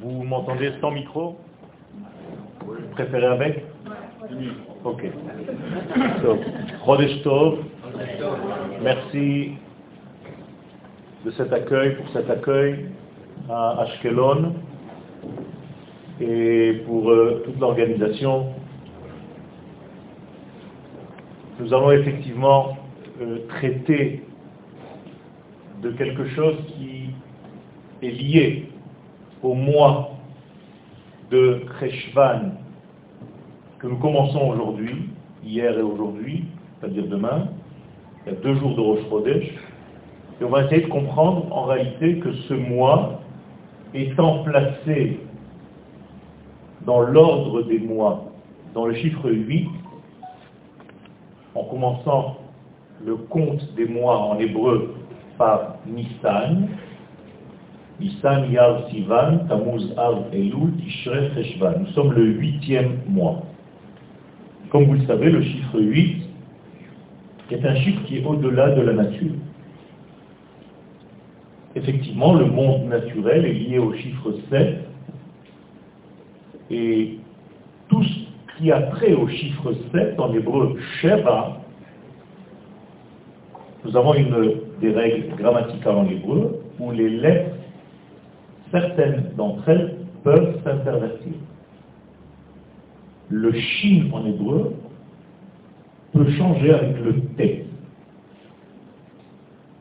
Vous m'entendez sans micro? Vous préférez avec? Ok. So, Merci de cet accueil, pour cet accueil à Ashkelon et pour euh, toute l'organisation. Nous allons effectivement euh, traiter de quelque chose qui est lié au mois de Kreshvan que nous commençons aujourd'hui, hier et aujourd'hui, c'est-à-dire demain. Il y a deux jours de Rosh Chodesh. Et on va essayer de comprendre en réalité que ce mois étant placé dans l'ordre des mois, dans le chiffre 8, en commençant le compte des mois en hébreu par Nissan, Nissan, Yav, Sivan, Tammuz, Av, Elul, Tishrei, Cheshvan. Nous sommes le huitième mois. Comme vous le savez, le chiffre 8 est un chiffre qui est au-delà de la nature. Effectivement, le monde naturel est lié au chiffre 7 et tout ce qui a trait au chiffre 7 en hébreu Sheva, nous avons une des règles grammaticales en hébreu où les lettres certaines d'entre elles peuvent s'intervertir. Le shin en hébreu peut changer avec le t.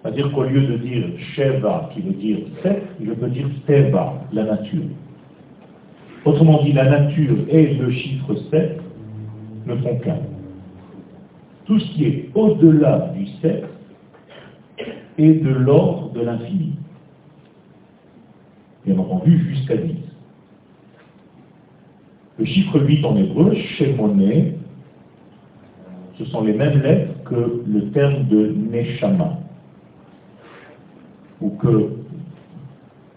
C'est-à-dire qu'au lieu de dire Sheva, qui veut dire sept, je peux dire Teva, la nature. Autrement dit, la nature et le chiffre 7 ne font qu'un. Tout ce qui est au-delà du 7 est de l'ordre de l'infini bien entendu jusqu'à 10. Le chiffre 8 en hébreu, Shemone, ce sont les mêmes lettres que le terme de Neshama, ou que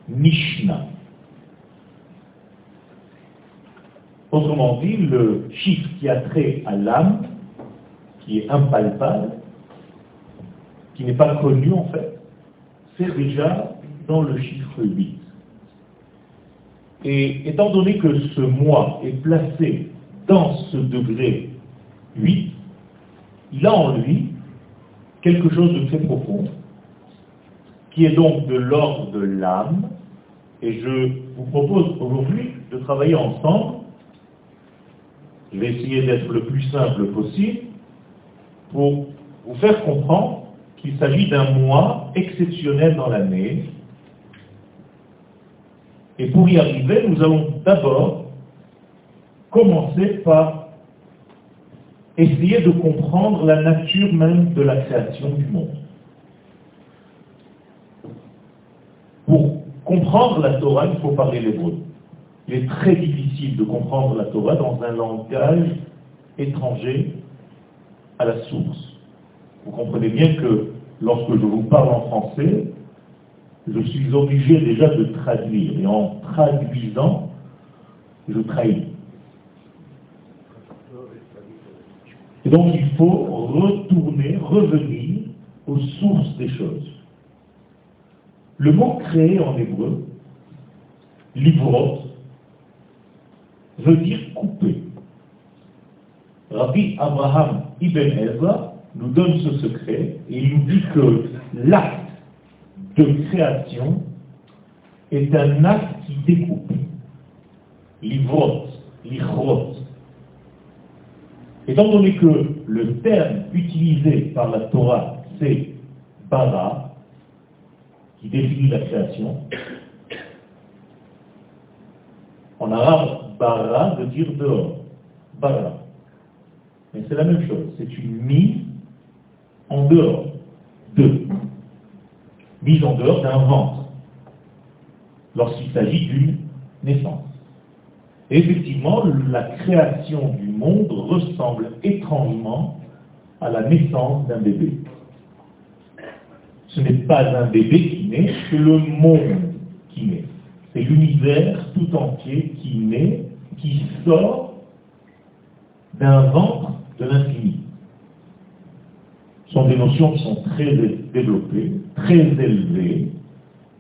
Mishnah. Autrement dit, le chiffre qui a trait à l'âme, qui est impalpable, qui n'est pas connu en fait, c'est déjà dans le chiffre 8. Et étant donné que ce moi est placé dans ce degré 8, il a en lui quelque chose de très profond, qui est donc de l'ordre de l'âme, et je vous propose aujourd'hui de travailler ensemble, je vais essayer d'être le plus simple possible, pour vous faire comprendre qu'il s'agit d'un moi exceptionnel dans l'année, et pour y arriver, nous allons d'abord commencer par essayer de comprendre la nature même de la création du monde. Pour comprendre la Torah, il faut parler l'hébreu. Il est très difficile de comprendre la Torah dans un langage étranger à la source. Vous comprenez bien que lorsque je vous parle en français, je suis obligé déjà de traduire. Et en traduisant, je trahis. Et donc il faut retourner, revenir aux sources des choses. Le mot créé en hébreu, livrot, veut dire couper. Rabbi Abraham Ibn Ezra nous donne ce secret et il nous dit que l'acte de création est un acte qui découpe. Livrot, l'ichrot. Étant donné que le terme utilisé par la Torah, c'est bara, qui définit la création, en arabe, bara veut dire dehors. Bara. Mais c'est la même chose, c'est une mise en dehors de mise en dehors d'un ventre, lorsqu'il s'agit d'une naissance. Effectivement, la création du monde ressemble étrangement à la naissance d'un bébé. Ce n'est pas un bébé qui naît, c'est le monde qui naît. C'est l'univers tout entier qui naît, qui sort d'un ventre de l'infini. Sont des notions qui sont très développées, très élevées,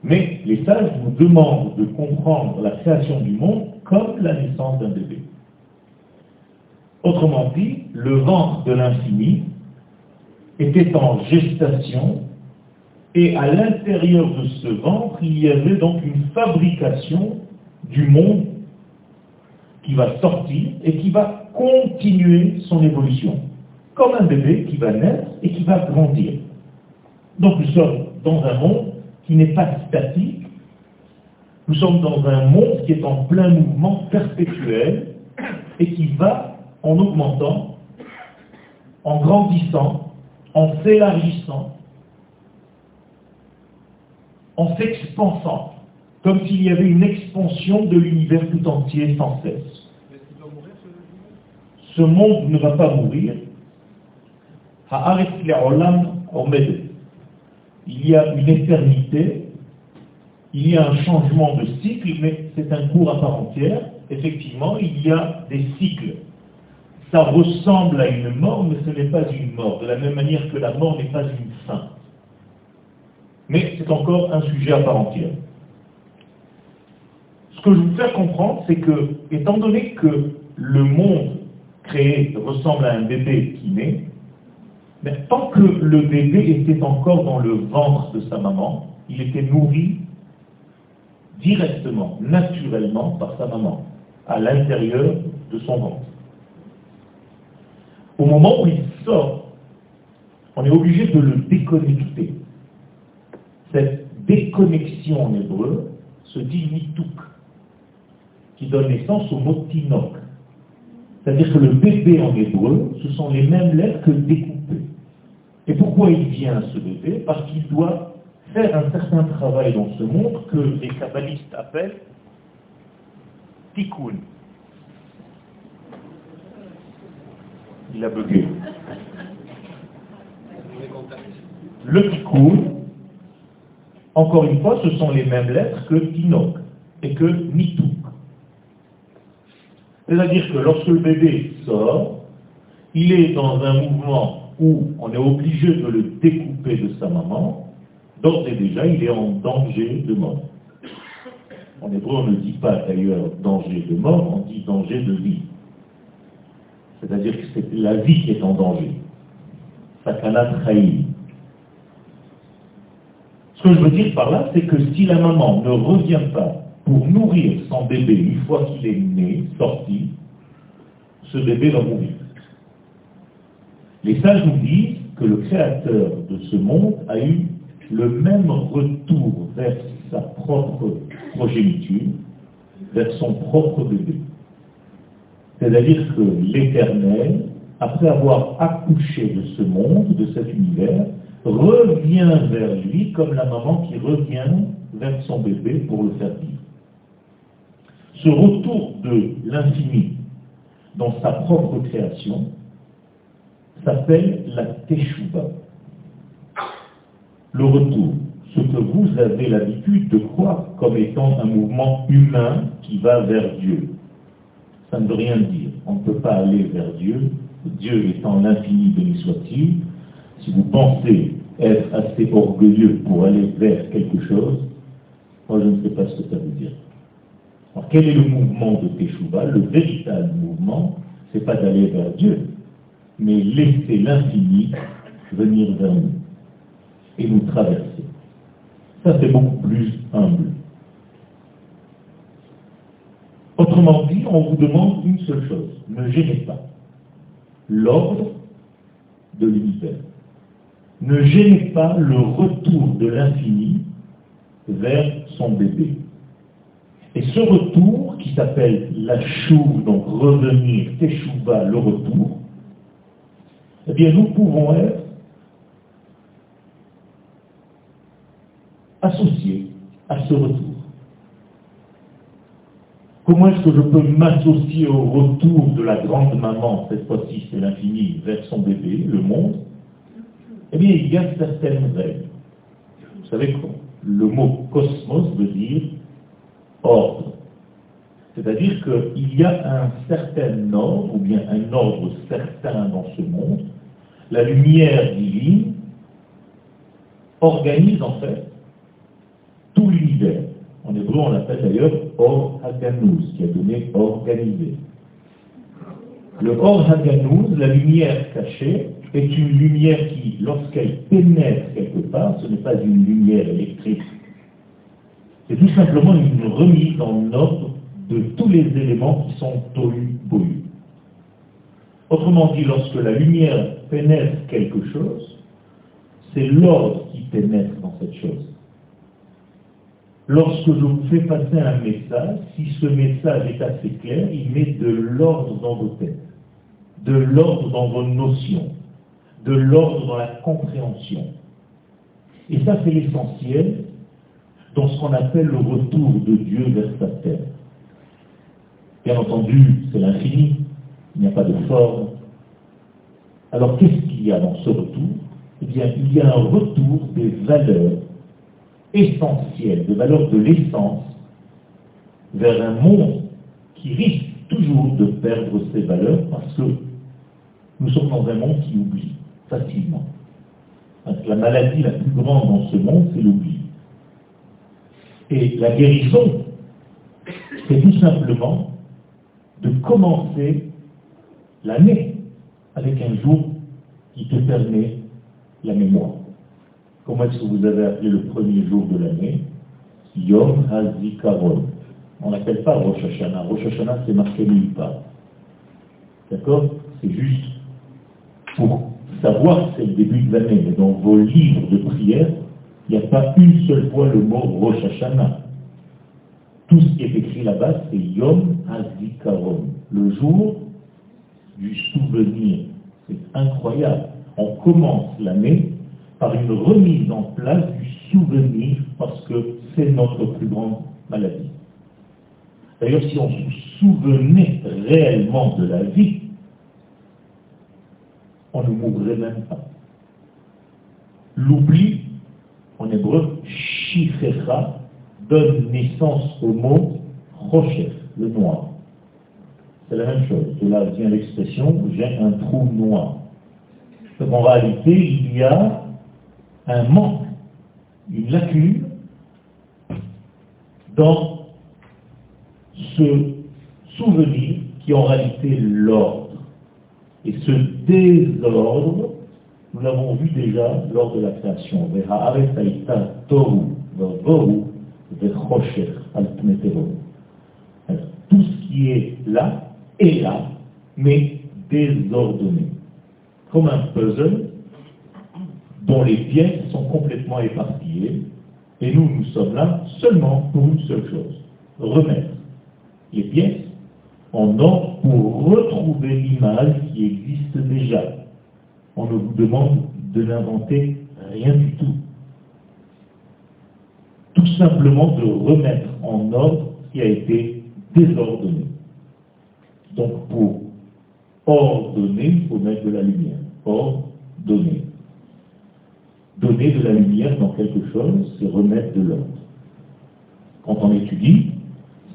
Mais les sages nous demandent de comprendre la création du monde comme la naissance d'un bébé. Autrement dit, le ventre de l'infini était en gestation et à l'intérieur de ce ventre, il y avait donc une fabrication du monde qui va sortir et qui va continuer son évolution, comme un bébé qui va naître et qui va grandir. Donc nous sommes dans un monde qui n'est pas statique, nous sommes dans un monde qui est en plein mouvement perpétuel et qui va en augmentant, en grandissant, en s'élargissant, en s'expansant, comme s'il y avait une expansion de l'univers tout entier sans cesse. Ce monde ne va pas mourir. Il y a une éternité, il y a un changement de cycle, mais c'est un cours à part entière. Effectivement, il y a des cycles. Ça ressemble à une mort, mais ce n'est pas une mort, de la même manière que la mort n'est pas une fin. Mais c'est encore un sujet à part entière. Ce que je veux faire comprendre, c'est que, étant donné que le monde créé ressemble à un bébé qui naît, mais tant que le bébé était encore dans le ventre de sa maman, il était nourri directement, naturellement par sa maman, à l'intérieur de son ventre. Au moment où il sort, on est obligé de le déconnecter. Cette déconnexion en hébreu se dit nituk, qui donne naissance au mot tinok. C'est-à-dire que le bébé en hébreu, ce sont les mêmes lettres que découpées. Et pourquoi il vient ce bébé Parce qu'il doit faire un certain travail dans ce monde que les kabbalistes appellent tikkun. Il a bugué. Le tikkun, encore une fois, ce sont les mêmes lettres que tinok et que nituk. C'est-à-dire que lorsque le bébé sort, il est dans un mouvement où on est obligé de le découper de sa maman, d'ores et déjà, il est en danger de mort. En hébreu, on ne dit pas d'ailleurs danger de mort, on dit danger de vie. C'est-à-dire que c'est la vie qui est en danger. Sakana trahi. Ce que je veux dire par là, c'est que si la maman ne revient pas pour nourrir son bébé une fois qu'il est né, sorti, ce bébé va mourir. Les sages nous disent que le créateur de ce monde a eu le même retour vers sa propre progéniture, vers son propre bébé. C'est-à-dire que l'Éternel, après avoir accouché de ce monde, de cet univers, revient vers lui comme la maman qui revient vers son bébé pour le faire vivre. Ce retour de l'infini dans sa propre création s'appelle la Teshuvah. Le retour, ce que vous avez l'habitude de croire comme étant un mouvement humain qui va vers Dieu. Ça ne veut rien dire. On ne peut pas aller vers Dieu. Dieu étant l'infini, béni soit-il. Si vous pensez être assez orgueilleux pour aller vers quelque chose, moi je ne sais pas ce que ça veut dire. Alors quel est le mouvement de Teshuvah? Le véritable mouvement, ce n'est pas d'aller vers Dieu, mais laisser l'infini venir vers nous et nous traverser. Ça, c'est beaucoup plus humble. Autrement dit, on vous demande une seule chose, ne gênez pas l'ordre de l'univers. Ne gênez pas le retour de l'infini vers son bébé. Et ce retour, qui s'appelle la chouve, donc revenir, teshuva, le retour, eh bien nous pouvons être associés à ce retour. Comment est-ce que je peux m'associer au retour de la grande maman, cette fois-ci c'est l'infini, vers son bébé, le monde? Eh bien, il y a certaines règles. Vous savez quoi Le mot cosmos veut dire ordre. C'est-à-dire qu'il y a un certain ordre, ou bien un ordre certain dans ce monde. La lumière divine organise en fait tout l'univers. En hébreu, on l'appelle d'ailleurs Or Haganouz, qui a donné organisé. Le Or Haganouz, la lumière cachée, est une lumière qui, lorsqu'elle pénètre quelque part, ce n'est pas une lumière électrique. C'est tout simplement une remise en ordre de tous les éléments qui sont bohu. Autrement dit, lorsque la lumière pénètre quelque chose, c'est l'ordre qui pénètre dans cette chose. Lorsque je vous fais passer un message, si ce message est assez clair, il met de l'ordre dans vos têtes, de l'ordre dans vos notions, de l'ordre dans la compréhension. Et ça, c'est l'essentiel dans ce qu'on appelle le retour de Dieu vers sa terre. Bien entendu, c'est l'infini, il n'y a pas de forme. Alors qu'est-ce qu'il y a dans ce retour? Eh bien, il y a un retour des valeurs essentielles, des valeurs de l'essence, vers un monde qui risque toujours de perdre ses valeurs parce que nous sommes dans un monde qui oublie facilement. la maladie la plus grande dans ce monde, c'est l'oubli. Et la guérison, c'est tout simplement de commencer l'année avec un jour qui te permet la mémoire. Comment est-ce que vous avez appelé le premier jour de l'année? Yom HaZikaron. On n'appelle pas Rosh Hashanah. Rosh Hashanah, c'est marqué nulle part. D'accord? C'est juste pour savoir que c'est le début de l'année. Mais dans vos livres de prière, il n'y a pas une seule fois le mot Rosh Hashanah. Tout ce qui est écrit là-bas, c'est Yom HaZikaron, le jour du souvenir. C'est incroyable. On commence l'année par une remise en place du souvenir parce que c'est notre plus grande maladie. D'ailleurs, si on se souvenait réellement de la vie, on ne mourrait même pas. L'oubli, en hébreu, shifrecha, donne naissance au mot rocher, le noir. C'est la même chose. De là vient l'expression j'ai un trou noir. Donc en réalité, il y a un manque, une lacune dans ce souvenir qui est en réalité l'ordre. Et ce désordre, nous l'avons vu déjà lors de la création. Tout ce qui est là est là, mais désordonné. Comme un puzzle dont les pièces sont complètement éparpillées, et nous, nous sommes là seulement pour une seule chose, remettre les pièces en ordre pour retrouver l'image qui existe déjà. On ne vous demande de n'inventer rien du tout. Tout simplement de remettre en ordre ce qui a été désordonné. Donc pour ordonner, il faut mettre de la lumière. Ordonner. Donner de la lumière dans quelque chose, c'est remettre de l'ordre. Quand on étudie,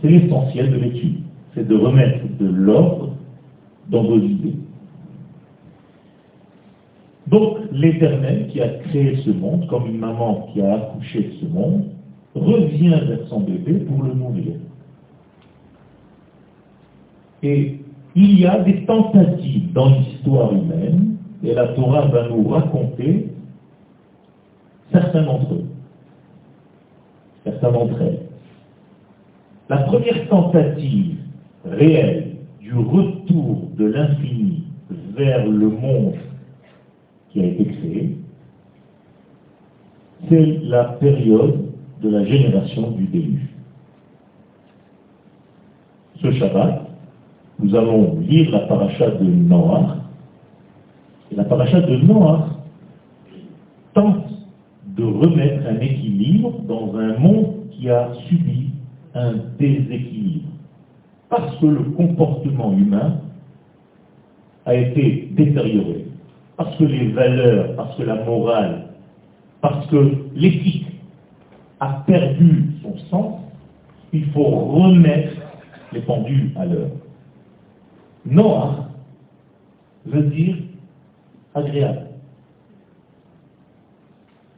c'est l'essentiel de l'étude. C'est de remettre de l'ordre dans vos idées. Donc l'Éternel qui a créé ce monde, comme une maman qui a accouché de ce monde, revient vers son bébé pour le nourrir. Et il y a des tentatives dans l'histoire humaine, et la Torah va nous raconter certains d'entre eux, certains d'entre elles. La première tentative réelle du retour de l'infini vers le monde qui a été créé, c'est la période de la génération du déluge. Ce Shabbat, nous allons lire la paracha de Noah. La paracha de Noah tente de remettre un équilibre dans un monde qui a subi un déséquilibre. Parce que le comportement humain a été détérioré. Parce que les valeurs, parce que la morale, parce que l'éthique a perdu son sens, il faut remettre les pendules à l'heure. Noah veut dire agréable.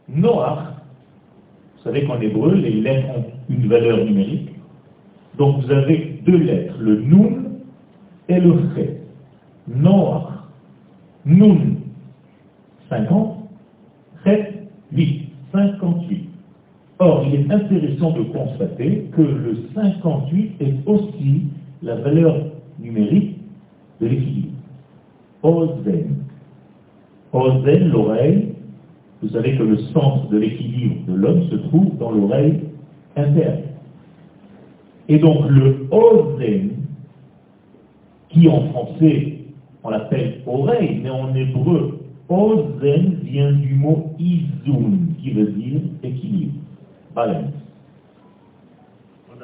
Noah, Vous savez qu'en hébreu, les lettres ont une valeur numérique. Donc vous avez deux lettres, le nun et le chet. Noach. Nun, 50. Chet, 8. 58. Or, il est intéressant de constater que le 58 est aussi la valeur numérique de l'équilibre. Ozen. Ozen, l'oreille, vous savez que le centre de l'équilibre de l'homme se trouve dans l'oreille interne. Et donc le Ozen, qui en français on l'appelle oreille, mais en hébreu, Ozen vient du mot izun, qui veut dire équilibre, balance.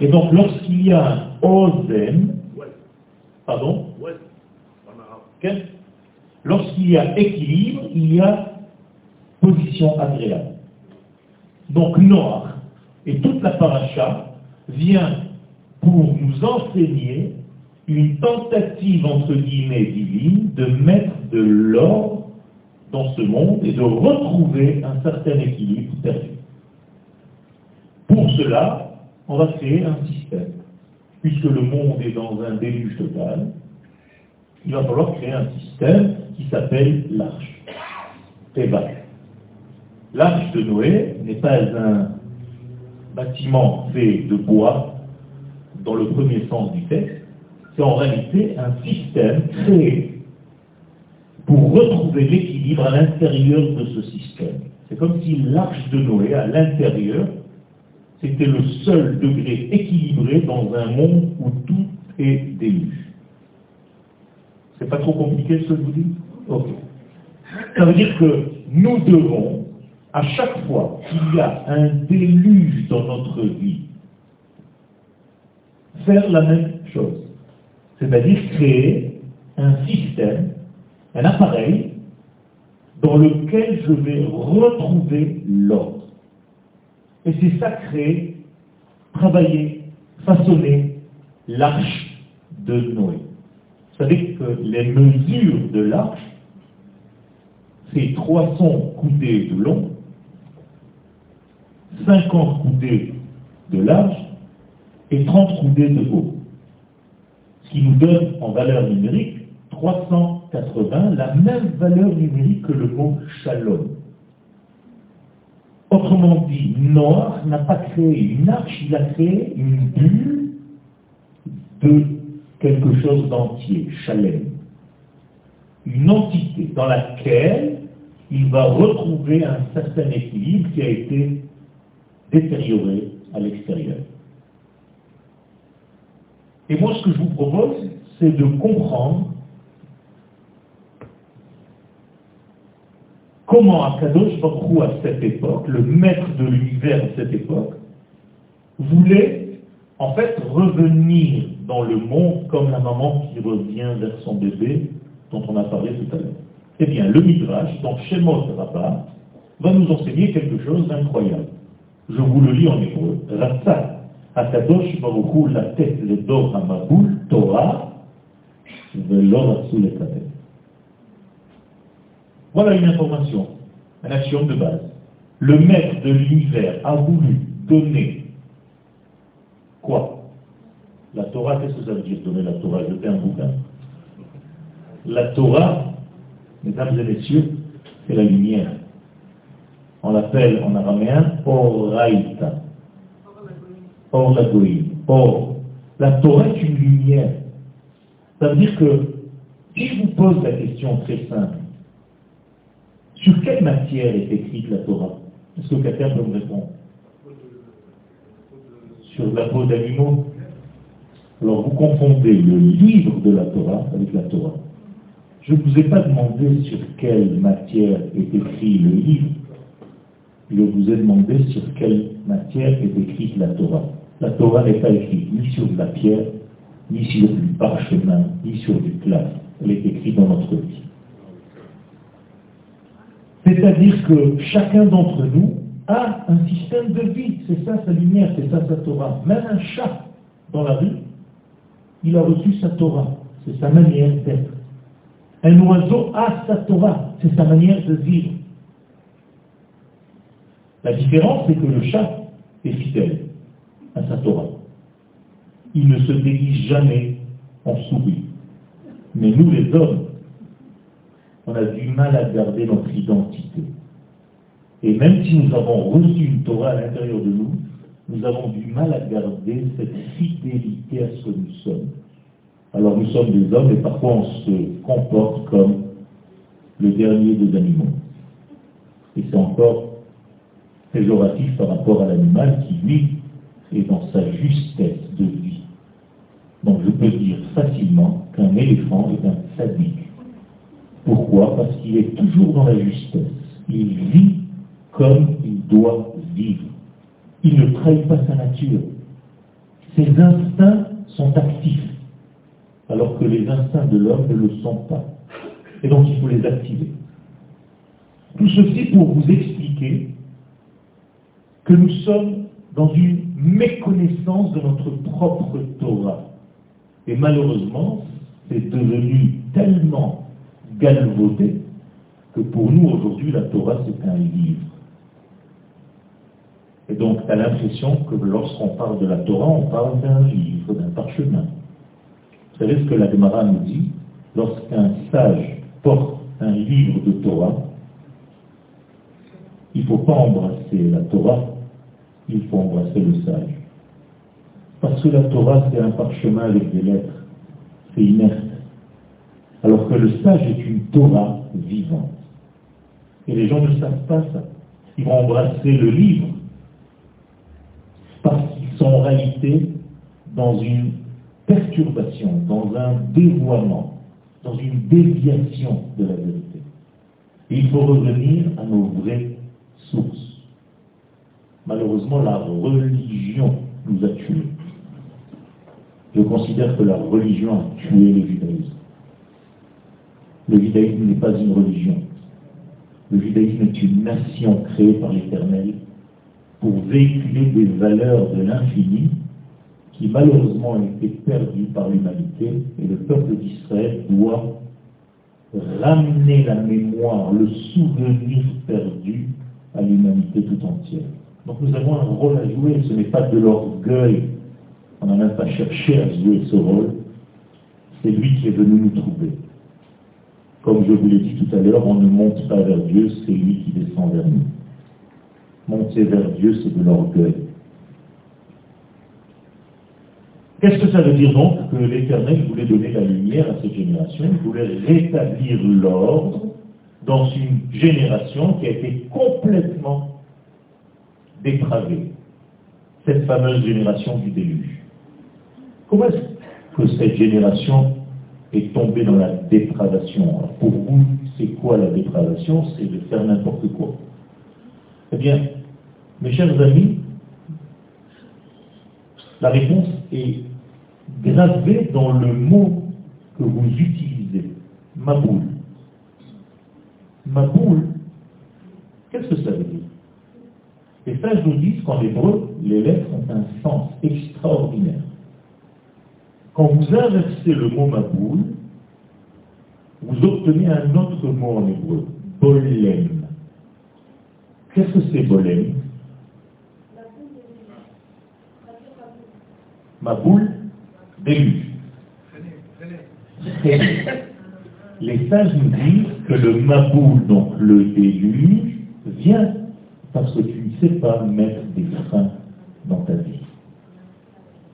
Et donc lorsqu'il y a un Ozen, pardon? Lorsqu'il y a équilibre, il y a position agréable. Donc Noir et toute la paracha vient pour nous enseigner une tentative entre guillemets divine de mettre de l'ordre dans ce monde et de retrouver un certain équilibre perdu. Pour cela, on va créer un système. Puisque le monde est dans un déluge total, il va falloir créer un système qui s'appelle l'arche. L'arche de Noé n'est pas un bâtiment fait de bois dans le premier sens du texte, c'est en réalité un système créé pour retrouver l'équilibre à l'intérieur de ce système. C'est comme si l'arche de Noé, à l'intérieur, c'était le seul degré équilibré dans un monde où tout est déluge. C'est pas trop compliqué ce que je vous dis Ok. Ça veut dire que nous devons, à chaque fois qu'il y a un déluge dans notre vie, faire la même chose. C'est-à-dire créer un système, un appareil dans lequel je vais retrouver l'ordre. Et c'est ça créer, travailler, façonner l'arche de Noé. Savez que les mesures de l'arche, c'est 300 coudées de long, 50 coudées de large et 30 coudées de haut. Ce qui nous donne en valeur numérique 380, la même valeur numérique que le mot shalom. Autrement dit, Noir n'a pas créé une arche, il a créé une bulle de quelque chose d'entier, Shalem. Une entité dans laquelle il va retrouver un certain équilibre qui a été détérioré à l'extérieur. Et moi, ce que je vous propose, c'est de comprendre comment Akadosh Baruch à cette époque, le maître de l'univers à cette époque, voulait en fait revenir dans le monde comme la maman qui revient vers son bébé dont on a parlé tout à l'heure. Eh bien, le Midrash, dans Shemot Rabbah, va nous enseigner quelque chose d'incroyable. Je vous le lis en hébreu. Ratsa, Akadosh Baruch la tête le dor Hamaboul, Torah, veloratsu le Voilà une information, un action de base. Le maître de l'univers a voulu donner quoi La Torah, qu'est-ce que ça veut dire donner la Torah? Jeter un bouquin. La Torah, mesdames et messieurs, c'est la lumière. On l'appelle en araméen Oraita. Or la Or, la Torah est une lumière. Ça veut dire que si je vous pose la question très simple, sur quelle matière est écrite la Torah? Est-ce que quelqu'un peut me répondre? La peau d'animaux Alors vous confondez le livre de la Torah avec la Torah. Je ne vous ai pas demandé sur quelle matière est écrit le livre. Je vous ai demandé sur quelle matière est écrite la Torah. La Torah n'est pas écrite ni sur de la pierre, ni sur du parchemin, ni sur du classe. Elle est écrite dans notre vie. C'est-à-dire que chacun d'entre nous a un système de vie. C'est ça sa lumière, c'est ça sa Torah. Même un chat dans la rue, il a reçu sa Torah. C'est sa manière d'être. Un oiseau a sa Torah, c'est sa manière de vivre. La différence, c'est que le chat, est fidèle à sa Torah. Il ne se déguise jamais en souris. Mais nous, les hommes, on a du mal à garder notre identité. Et même si nous avons reçu une Torah à l'intérieur de nous, nous avons du mal à garder cette fidélité à ce que nous sommes. Alors nous sommes des hommes et parfois on se comporte comme le dernier des animaux. Et c'est encore péjoratif par rapport à l'animal qui, lui, est dans sa justesse de vie. Donc je peux dire facilement qu'un éléphant est un sadique. Pourquoi? Parce qu'il est toujours dans la justesse. Il vit comme il doit vivre. Il ne trahit pas sa nature. Ses instincts sont actifs, alors que les instincts de l'homme ne le sont pas. Et donc il faut les activer. Tout ceci pour vous expliquer que nous sommes dans une méconnaissance de notre propre Torah. Et malheureusement, c'est devenu tellement galvaudé que pour nous aujourd'hui la Torah c'est un livre. Et donc tu as l'impression que lorsqu'on parle de la Torah, on parle d'un livre, d'un parchemin. Vous savez ce que la Gemara nous dit Lorsqu'un sage porte un livre de Torah, il ne faut pas embrasser la Torah, il faut embrasser le sage. Parce que la Torah, c'est un parchemin avec des lettres. C'est inerte. Alors que le sage est une Torah vivante. Et les gens ne savent pas ça. Ils vont embrasser le livre parce qu'ils sont en réalité dans une perturbation, dans un dévoiement, dans une déviation de la vérité. Et il faut revenir à nos vraies sources. Malheureusement, la religion nous a tués. Je considère que la religion a tué le judaïsme. Le judaïsme n'est pas une religion. Le judaïsme est une nation créée par l'Éternel pour véhiculer des valeurs de l'infini qui malheureusement ont été perdues par l'humanité et le peuple d'Israël doit ramener la mémoire, le souvenir perdu à l'humanité tout entière. Donc nous avons un rôle à jouer, ce n'est pas de l'orgueil, on n'a même pas cherché à jouer ce rôle, c'est lui qui est venu nous trouver. Comme je vous l'ai dit tout à l'heure, on ne monte pas vers Dieu, c'est lui qui descend vers nous. Monter vers Dieu, c'est de l'orgueil. Qu'est-ce que ça veut dire donc que l'Éternel voulait donner la lumière à cette génération Il voulait rétablir l'ordre dans une génération qui a été complètement dépravée. Cette fameuse génération du déluge. Comment est-ce que cette génération est tombée dans la dépravation? Pour vous, c'est quoi la dépravation? C'est de faire n'importe quoi. Eh bien, mes chers amis, la réponse est gravée dans le mot que vous utilisez, maboul. Maboul, qu'est-ce que ça veut dire? Ça, je vous dis qu'en hébreu, les lettres ont un sens extraordinaire. Quand vous inversez le mot maboul, vous obtenez un autre mot en hébreu, bolem. Qu'est-ce que c'est bolem? Ma boule déluge. Les sages nous disent que le maboul, donc le déluge, vient parce que tu ne sais pas mettre des freins dans ta vie.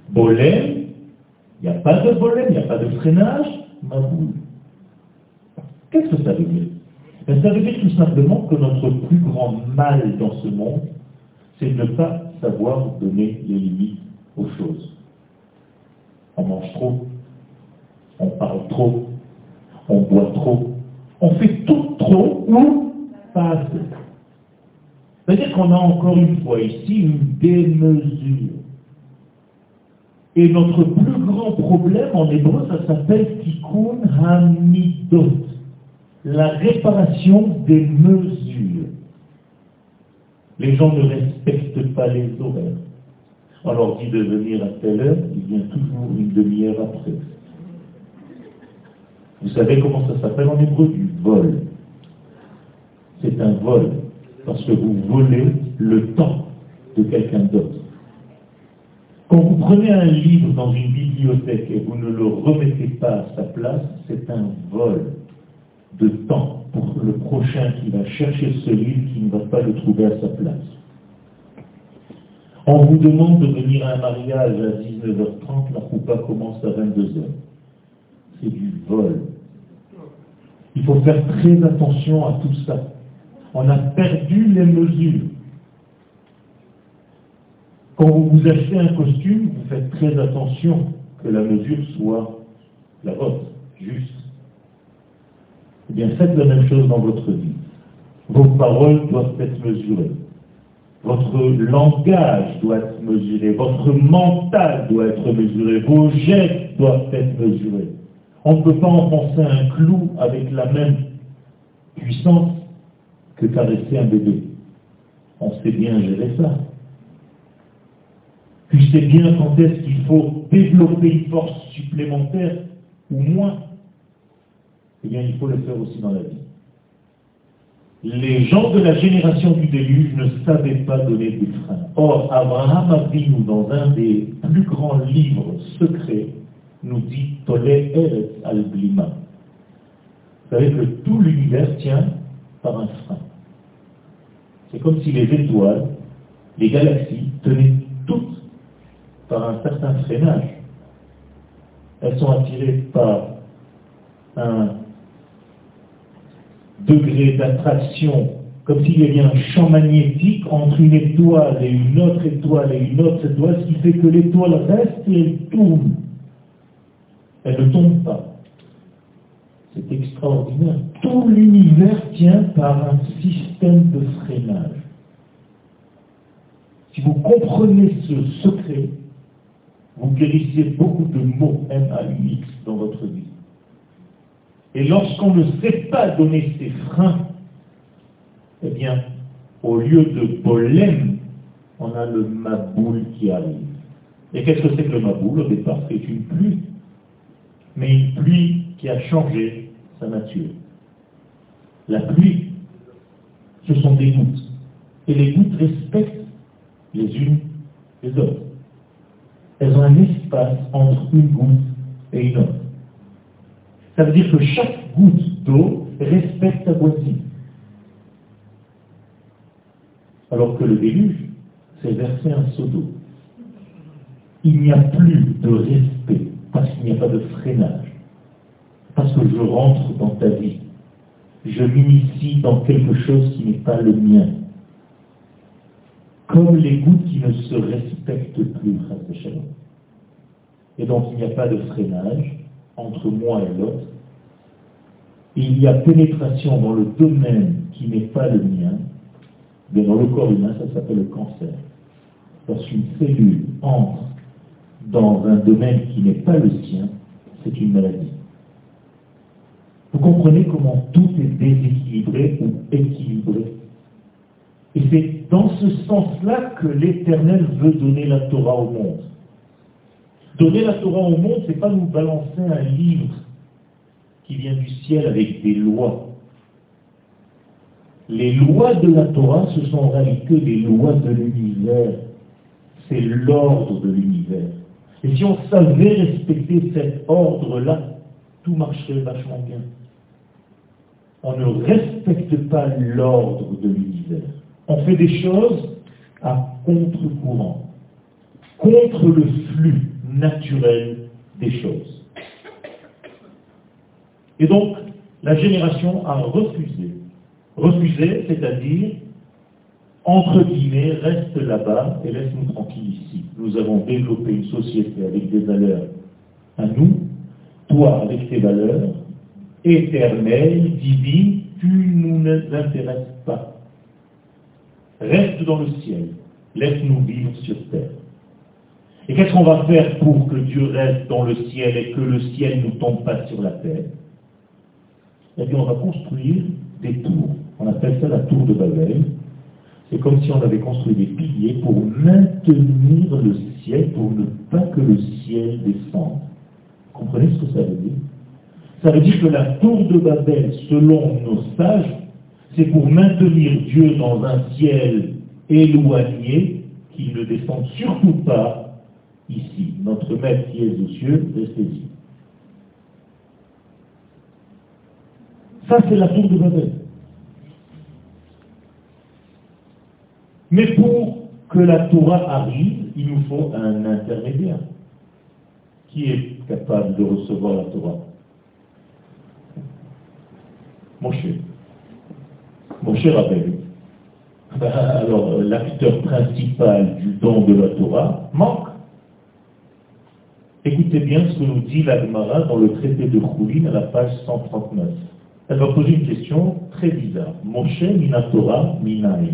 Bolem, il n'y a pas de bolem, il n'y a pas de freinage, maboul. Qu'est-ce que ça veut dire? Ben, Ça veut dire tout simplement que notre plus grand mal dans ce monde, c'est de ne pas savoir donner les limites aux choses on mange trop, on parle trop, on boit trop, on fait tout trop ou pas assez. C'est-à-dire qu'on a encore une fois ici une démesure. Et notre plus grand problème en hébreu, ça s'appelle tikkun hamidot, la réparation des mesures. Les gens ne respectent pas les horaires. On leur dit de venir à telle heure, il vient toujours une demi-heure après. Vous savez comment ça s'appelle en hébreu Du vol. C'est un vol, parce que vous volez le temps. de quelqu'un d'autre. Quand vous prenez un livre dans une bibliothèque et vous ne le remettez pas à sa place, c'est un vol de temps pour le prochain qui va chercher ce livre qui ne va pas le trouver à sa place. On vous demande de venir à un mariage à 19h30, la coupa commence à 22h. C'est du vol. Il faut faire très attention à tout ça. On a perdu les mesures. Quand vous vous achetez un costume, vous faites très attention que la mesure soit la vôtre, juste. Eh bien, faites la même chose dans votre vie. Vos paroles doivent être mesurées. Votre langage doit être mesuré. Votre mental doit être mesuré. Vos gestes doivent être mesurés. On ne peut pas enfoncer un clou avec la même puissance que caresser un bébé. On sait bien gérer ça. Tu sais bien quand est-ce qu'il faut développer une force supplémentaire ou moins. Eh bien, il faut le faire aussi dans la vie. Les gens de la génération du déluge ne savaient pas donner des freins. Or, Abraham a nous dans un des plus grands livres secrets, nous dit Tolé Eretz al-Blima. Vous savez que tout l'univers tient par un frein. C'est comme si les étoiles, les galaxies, tenaient toutes par un certain freinage. Elles sont attirées par un degré d'attraction, comme s'il y avait un champ magnétique entre une étoile et une autre étoile et une autre étoile, ce qui fait que l'étoile reste et elle tourne. Elle ne tombe pas. C'est extraordinaire. Tout l'univers tient par un système de freinage. Si vous comprenez ce secret, vous guérissez beaucoup de mots M-A-U-X dans votre vie. Et lorsqu'on ne sait pas donner ses freins, eh bien, au lieu de pollen, on a le maboule qui arrive. Et qu'est-ce que c'est que le maboule? Au départ, c'est une pluie. Mais une pluie qui a changé sa nature. La pluie, ce sont des gouttes. Et les gouttes respectent les unes les autres. Elles ont un espace entre une goutte et une autre. Ça veut dire que chaque goutte d'eau respecte sa voisine. Alors que le déluge, c'est verser un seau d'eau. Il n'y a plus de respect parce qu'il n'y a pas de freinage. Parce que je rentre dans ta vie. Je m'initie dans quelque chose qui n'est pas le mien. Comme les gouttes qui ne se respectent plus, et donc il n'y a pas de freinage, entre moi et l'autre, il y a pénétration dans le domaine qui n'est pas le mien, mais dans le corps humain, ça s'appelle le cancer. Lorsqu'une cellule entre dans un domaine qui n'est pas le sien, c'est une maladie. Vous comprenez comment tout est déséquilibré ou équilibré? Et c'est dans ce sens-là que l'Éternel veut donner la Torah au monde. Donner la Torah au monde, ce n'est pas nous balancer un livre qui vient du ciel avec des lois. Les lois de la Torah, ce sont en réalité les lois de l'univers. C'est l'ordre de l'univers. Et si on savait respecter cet ordre-là, tout marcherait vachement bien. On ne respecte pas l'ordre de l'univers. On fait des choses à contre-courant, contre le flux naturel des choses. Et donc, la génération a refusé. Refusé, c'est-à-dire, entre guillemets, reste là-bas et laisse-nous tranquilles ici. Nous avons développé une société avec des valeurs à nous, toi avec tes valeurs, éternelles, divines, tu nous intéresses pas. Reste dans le ciel, laisse-nous vivre sur terre. Et qu'est-ce qu'on va faire pour que Dieu reste dans le ciel et que le ciel ne tombe pas sur la terre? Eh bien, on va construire des tours. On appelle ça la tour de Babel. C'est comme si on avait construit des piliers pour maintenir le ciel, pour ne pas que le ciel descende. Vous comprenez ce que ça veut dire? Ça veut dire que la tour de Babel, selon nos sages, c'est pour maintenir Dieu dans un ciel éloigné qu'il ne descende surtout pas ici. Notre maître qui est aux cieux, restez-y. Ça, c'est la tour de Babel. Mais pour que la Torah arrive, il nous faut un intermédiaire. Qui est capable de recevoir la Torah Moshe. Moshe rappelle. Alors, l'acteur principal du don de la Torah manque. Écoutez bien ce que nous dit l'Agmara dans le traité de Choulin à la page 139. Elle va poser une question très bizarre. Moshe mina Torah minaï.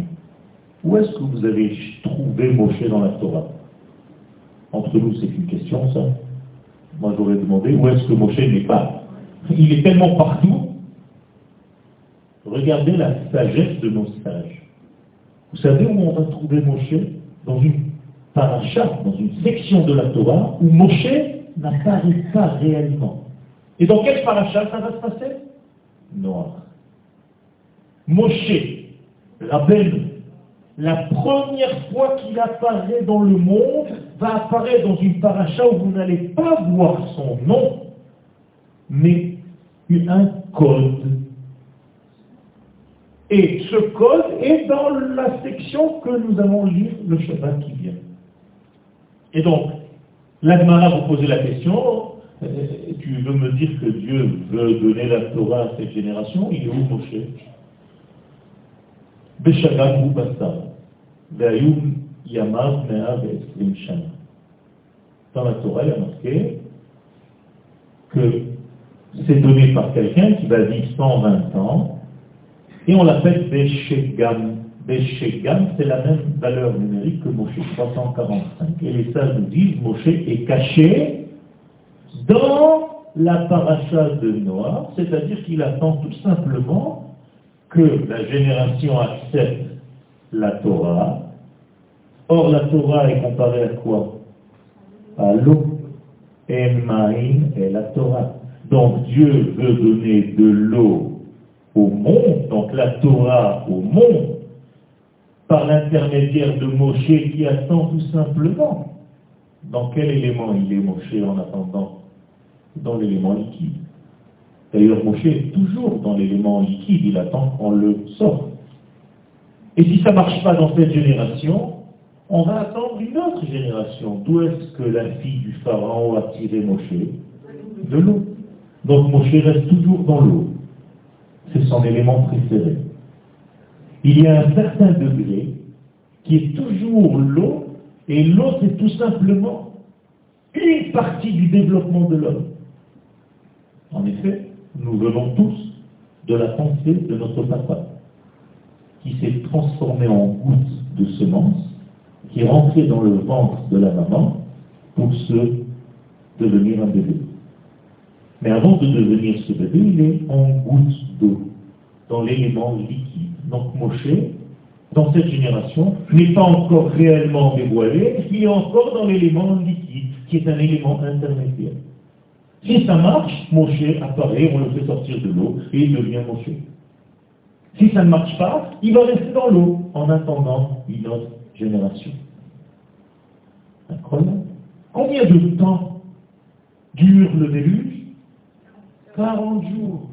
Où est-ce que vous avez trouvé Moshe dans la Torah? Entre nous, c'est une question, ça. Moi, j'aurais demandé où est-ce que Moshe n'est pas? Il est tellement partout. Regardez la sagesse de nos sages. Vous savez où on va trouver Moshe? Dans une paracha, dans une section de la Torah, où Moshe n'apparaît pas réellement. Et dans quel paracha ça va se passer? Noir. Moshe, rappelle la première fois qu'il apparaît dans le monde, va apparaître dans une paracha où vous n'allez pas voir son nom, mais un code. Et ce code est dans la section que nous allons lire le Shabbat qui vient. Et donc, l'Agmara vous posait la question, tu veux me dire que Dieu veut donner la Torah à cette génération Il est où Moshe Beshagat ou Ve'ayum Yamav Mea Ve'esrim Shana. Dans la Torah, il y a marqué que c'est donné par quelqu'un qui va vivre 120 ans, et on l'appelle Beshegam. Beshegam, c'est la même valeur numérique que Moshe, 345. Et les sages nous disent, Moshe est caché dans la paracha de Noah, c'est-à-dire qu'il attend tout simplement que la génération accepte la Torah. Or, la Torah est comparée à quoi? À l'eau. Emmaïn est la Torah. Donc Dieu veut donner de l'eau au monde, donc la Torah au monde, par l'intermédiaire de Moshe qui attend tout simplement. Dans quel élément il est Moshe en attendant Dans l'élément liquide. D'ailleurs, Moshe est toujours dans l'élément liquide, il attend qu'on le sorte. Et si ça ne marche pas dans cette génération, on va attendre une autre génération. D'où est-ce que la fille du pharaon a tiré Moshe De l'eau. Donc Moshe reste toujours dans l'eau. C'est son élément préféré. Il y a un certain degré qui est toujours l'eau, et l'eau c'est tout simplement une partie du développement de l'homme. En effet, nous venons tous de la pensée de notre papa qui s'est transformé en goutte de semence, qui est rentré dans le ventre de la maman pour se devenir un bébé. Mais avant de devenir ce bébé, il est en goutte d'eau, dans l'élément liquide. Donc Moshe, dans cette génération, n'est pas encore réellement dévoilé, il est encore dans l'élément liquide, qui est un élément intermédiaire. Si ça marche, Moshe apparaît, on le fait sortir de l'eau, et il devient Moshe. Si ça ne marche pas, il va rester dans l'eau en attendant une autre génération. Incroyable. Combien de temps dure le déluge? 40 jours.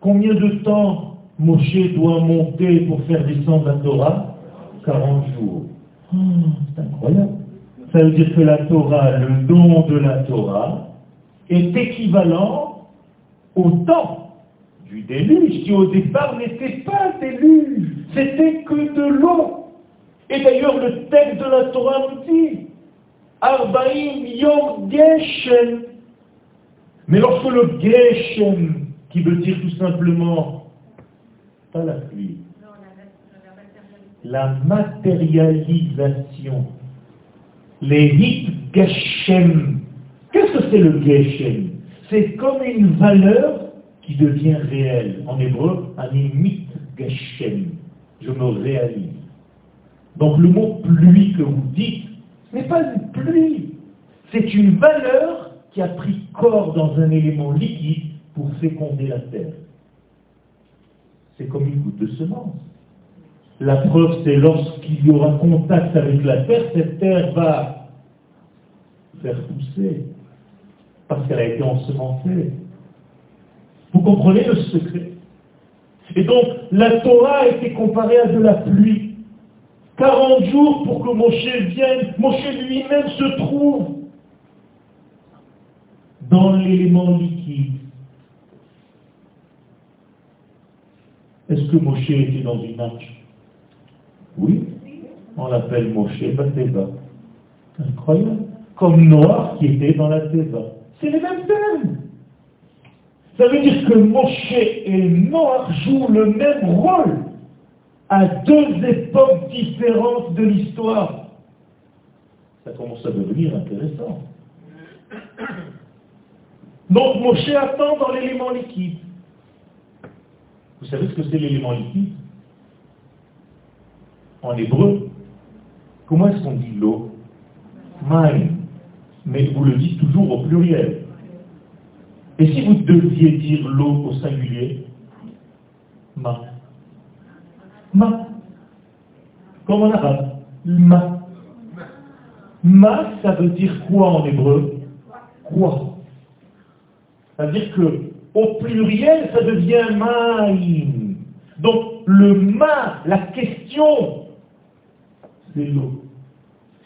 Combien de temps Moshe doit monter pour faire descendre la Torah 40 jours. Ah, c'est incroyable. Ça veut dire que la Torah, le don de la Torah, est équivalent au temps du déluge, qui au départ n'était pas déluge, c'était que de l'eau. Et d'ailleurs, le texte de la Torah nous dit, Arbaïm Yom Geshem. Mais lorsque le Geshem, qui veut dire tout simplement, pas la pluie, la matérialisation, les hit Geshem. Qu'est-ce que c'est le Geshem? C'est comme une valeur qui devient réel. En hébreu, animit geshem. Je me réalise. Donc le mot pluie que vous dites, ce n'est pas une pluie. C'est une valeur qui a pris corps dans un élément liquide pour féconder la terre. C'est comme une goutte de semence. La preuve, c'est lorsqu'il y aura contact avec la terre, cette terre va faire pousser, parce qu'elle a été ensemencée. Vous comprenez le secret? Et donc, la Torah a été comparée à de la pluie. 40 jours pour que Moshe vienne. Moshe lui-même se trouve dans l'élément liquide. Est-ce que Moshe était dans une arche Oui. On l'appelle Moshe Bateva. Incroyable. Comme Noah qui était dans la Teva. C'est les mêmes termes. Ça veut dire que Moshe et Noah jouent le même rôle à deux époques différentes de l'histoire. Ça commence à devenir intéressant. Donc Moshe attend dans l'élément liquide. Vous savez ce que c'est l'élément liquide? En hébreu, comment est-ce qu'on dit l'eau? Maï. Mais vous le dites toujours au pluriel. Et si vous deviez dire l'eau au singulier? Ma. Ma. Comme en arabe. Ma. Ma, ça veut dire quoi en hébreu? Quoi? C'est-à-dire que au pluriel, ça devient maïm. Donc le ma, la question, c'est l'eau.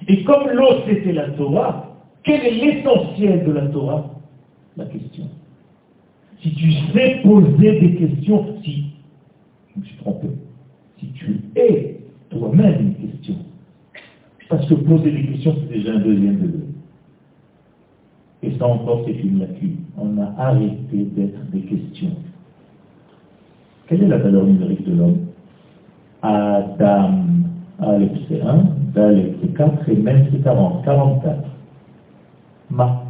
Et comme l'eau c'était la Torah, quel est l'essentiel de la Torah? La question. Si tu sais poser des questions, si, je me suis trompé, si tu es toi-même une question, parce que poser des questions, c'est déjà un deuxième degré. Et ça encore, c'est une lacune. On a arrêté d'être des questions. Quelle est la valeur numérique de l'homme? Adam, Aleph c'est 1, Dalek c'est 4 et même c'est 40. 44. Ma.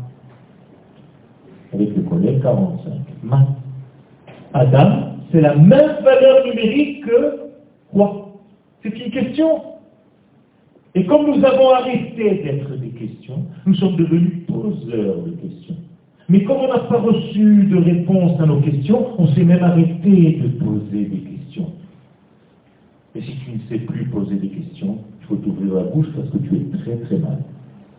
Avec le collègue 45. Ma. Adam, c'est la même valeur numérique que quoi C'est une question. Et comme nous avons arrêté d'être des questions, nous sommes devenus poseurs de questions. Mais comme on n'a pas reçu de réponse à nos questions, on s'est même arrêté de poser des questions. Et si tu ne sais plus poser des questions, il faut t'ouvrir la bouche parce que tu es très très mal.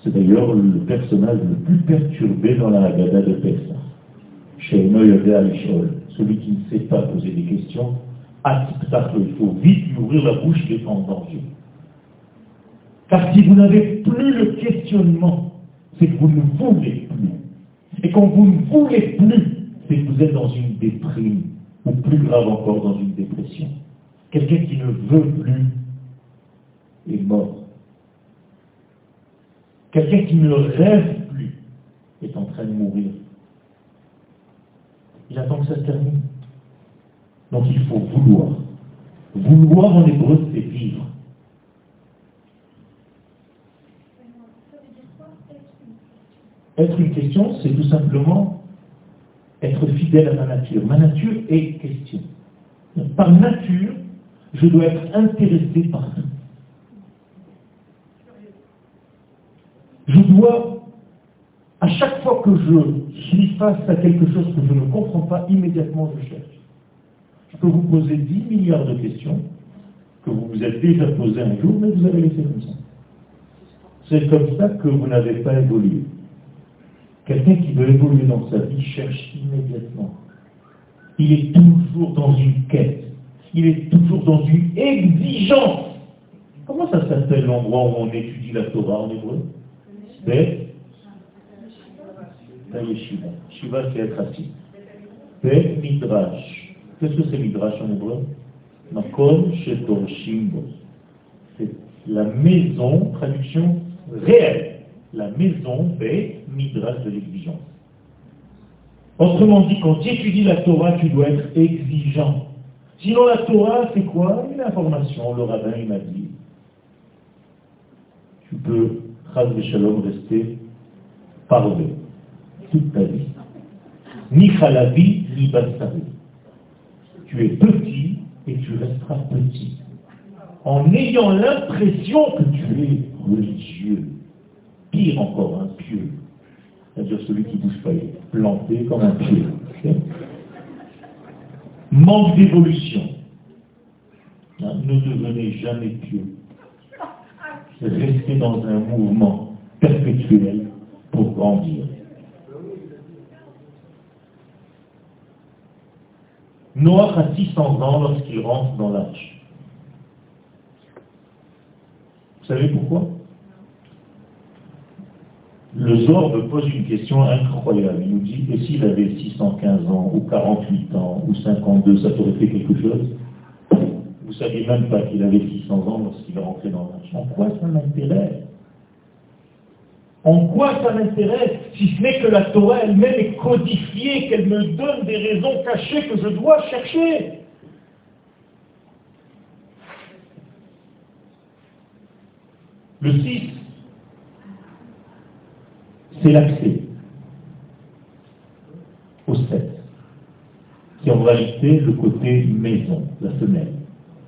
C'est d'ailleurs le personnage le plus perturbé dans la Haggadah de Pessah. Chez Alishol, celui qui ne sait pas poser des questions, il faut vite lui ouvrir la bouche, il est en danger. Car si vous n'avez plus le questionnement, c'est que vous ne voulez plus. Et quand vous ne voulez plus, c'est que vous êtes dans une déprime, ou plus grave encore, dans une dépression. Quelqu'un qui ne veut plus est mort. Quelqu'un qui ne rêve plus est en train de mourir. Il attend que ça se termine. Donc il faut vouloir. Vouloir en hébreu, c'est vivre. Être une question, c'est tout simplement être fidèle à ma nature. Ma nature est question. Par nature, je dois être intéressé par tout. Je dois, à chaque fois que je suis face à quelque chose que je ne comprends pas, immédiatement je cherche. Je peux vous poser 10 milliards de questions que vous vous êtes déjà posées un jour, mais vous avez laissé comme ça. C'est comme ça que vous n'avez pas évolué. Quelqu'un qui veut évoluer dans sa vie cherche immédiatement. Il est toujours dans une quête. Il est toujours dans une exigence. Comment ça s'appelle l'endroit où on étudie la Torah en hébreu? Bet Yeshiva. Shiva, c'est être assis. Midrash. Qu'est-ce que c'est Midrash en hébreu? Makom Shetorshimbo. C'est la maison, traduction réelle la maison fait midrash de l'exigence. Autrement dit, quand tu étudies la Torah, tu dois être exigeant. Sinon, la Torah, c'est quoi? Une information. Le rabbin, il m'a dit, tu peux, Chaz Shalom, rester parlé toute ta vie. Ni chalavi, ni basari. Tu es petit et tu resteras petit. En ayant l'impression que tu es religieux encore, un pieu. C'est-à-dire celui qui ne bouge pas, planté comme un pieu. Manque d'évolution. Hein, ne devenez jamais pieux. Restez dans un mouvement perpétuel pour grandir. Noah a 600 ans lorsqu'il rentre dans l'arche. Vous savez pourquoi? Le me pose une question incroyable. Il nous dit, et s'il avait 615 ans, ou 48 ans, ou 52, ça t'aurait fait quelque chose? Vous ne saviez même pas qu'il avait 600 ans lorsqu'il est rentré dans l'arche. En quoi ça m'intéresse? En quoi ça m'intéresse si ce n'est que la Torah elle-même est codifiée, qu'elle me donne des raisons cachées que je dois chercher? Le 6, c'est l'accès au 7, qui en réalité le côté maison, la femelle.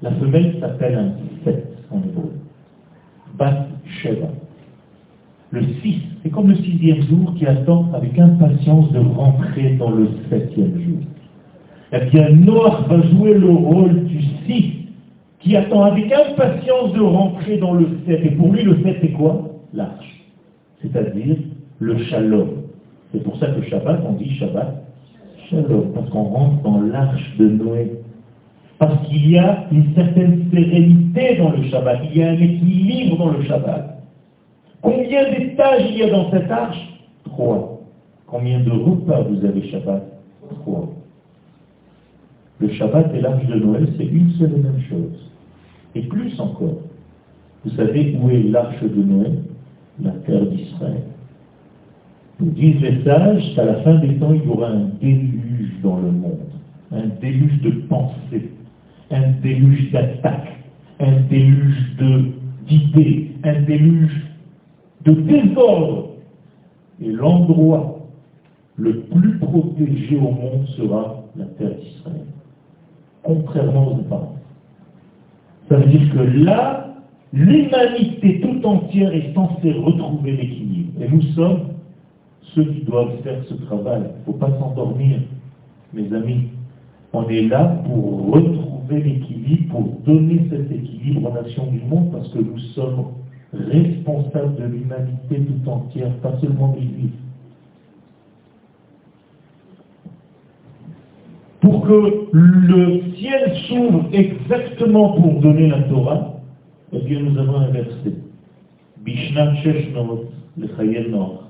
La femelle s'appelle un 7 en hébreu. Bat Sheva. Le 6, c'est comme le sixième jour qui attend avec impatience de rentrer dans le septième jour. Eh bien, Noah va jouer le rôle du 6 qui attend avec impatience de rentrer dans le 7. Et pour lui, le 7, c'est quoi? L'arche. C'est-à-dire le shalom. C'est pour ça que Shabbat, on dit Shabbat Shalom, parce qu'on rentre dans l'arche de Noé. Parce qu'il y a une certaine sérénité dans le Shabbat, il y a un équilibre dans le Shabbat. Combien d'étages il y a dans cette arche? Trois. Combien de repas vous avez Shabbat? Trois. Le Shabbat et l'arche de Noël, c'est une seule et même chose. Et plus encore. Vous savez où est l'arche de Noël La terre d'Israël. Nous disent les sages qu'à la fin des temps, il y aura un déluge dans le monde. Un déluge de pensée, un déluge d'attaque, un déluge d'idées, un déluge de désordre. Et l'endroit le plus protégé au monde sera la terre d'Israël. Contrairement aux apparences. Ça veut dire que là, l'humanité tout entière est censée retrouver l'équilibre. Et nous sommes ceux qui doivent faire ce travail. Il ne faut pas s'endormir, mes amis. On est là pour retrouver l'équilibre, pour donner cet équilibre aux nations du monde, parce que nous sommes responsables de l'humanité tout entière, pas seulement des juifs. Pour que le ciel s'ouvre exactement pour donner la Torah, eh bien nous avons inversé. Bishnan Shesh le Chayel Noach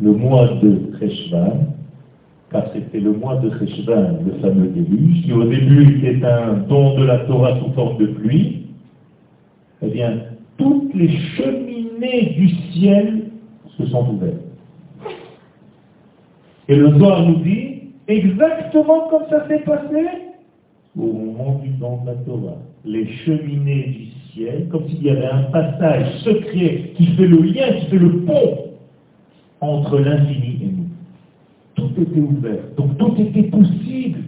le mois de Cheshvan, car c'était le mois de Cheshvan, le fameux déluge, qui au début est un don de la Torah sous forme de pluie, eh bien, toutes les cheminées du ciel se sont ouvertes. Et le Zohar nous dit, exactement comme ça s'est passé au moment du don de la Torah. Les cheminées du comme s'il y avait un passage secret qui fait le lien, qui fait le pont entre l'infini et nous. Tout était ouvert, donc tout était possible.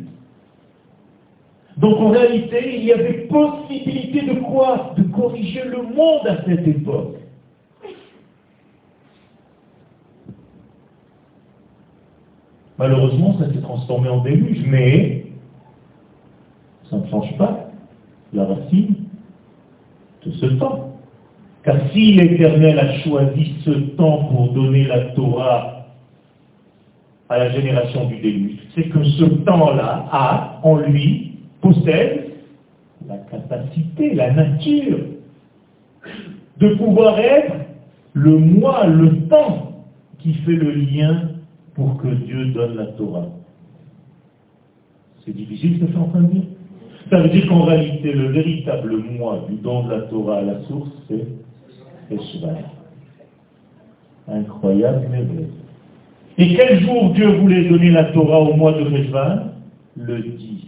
Donc en réalité, il y avait possibilité de quoi? De corriger le monde à cette époque. Malheureusement, ça s'est transformé en déluge, mais ça ne change pas la racine de ce temps. Car si l'Éternel a choisi ce temps pour donner la Torah à la génération du déluge, c'est que ce temps-là a en lui, possède la capacité, la nature de pouvoir être le moi, le temps qui fait le lien pour que Dieu donne la Torah. C'est difficile ce que je suis en train de dire ça veut dire qu'en réalité, le véritable moi du don de la Torah à la source, c'est Eshvan. Incroyable, mais vrai. Et quel jour Dieu voulait donner la Torah au mois de Eshvan Le 10.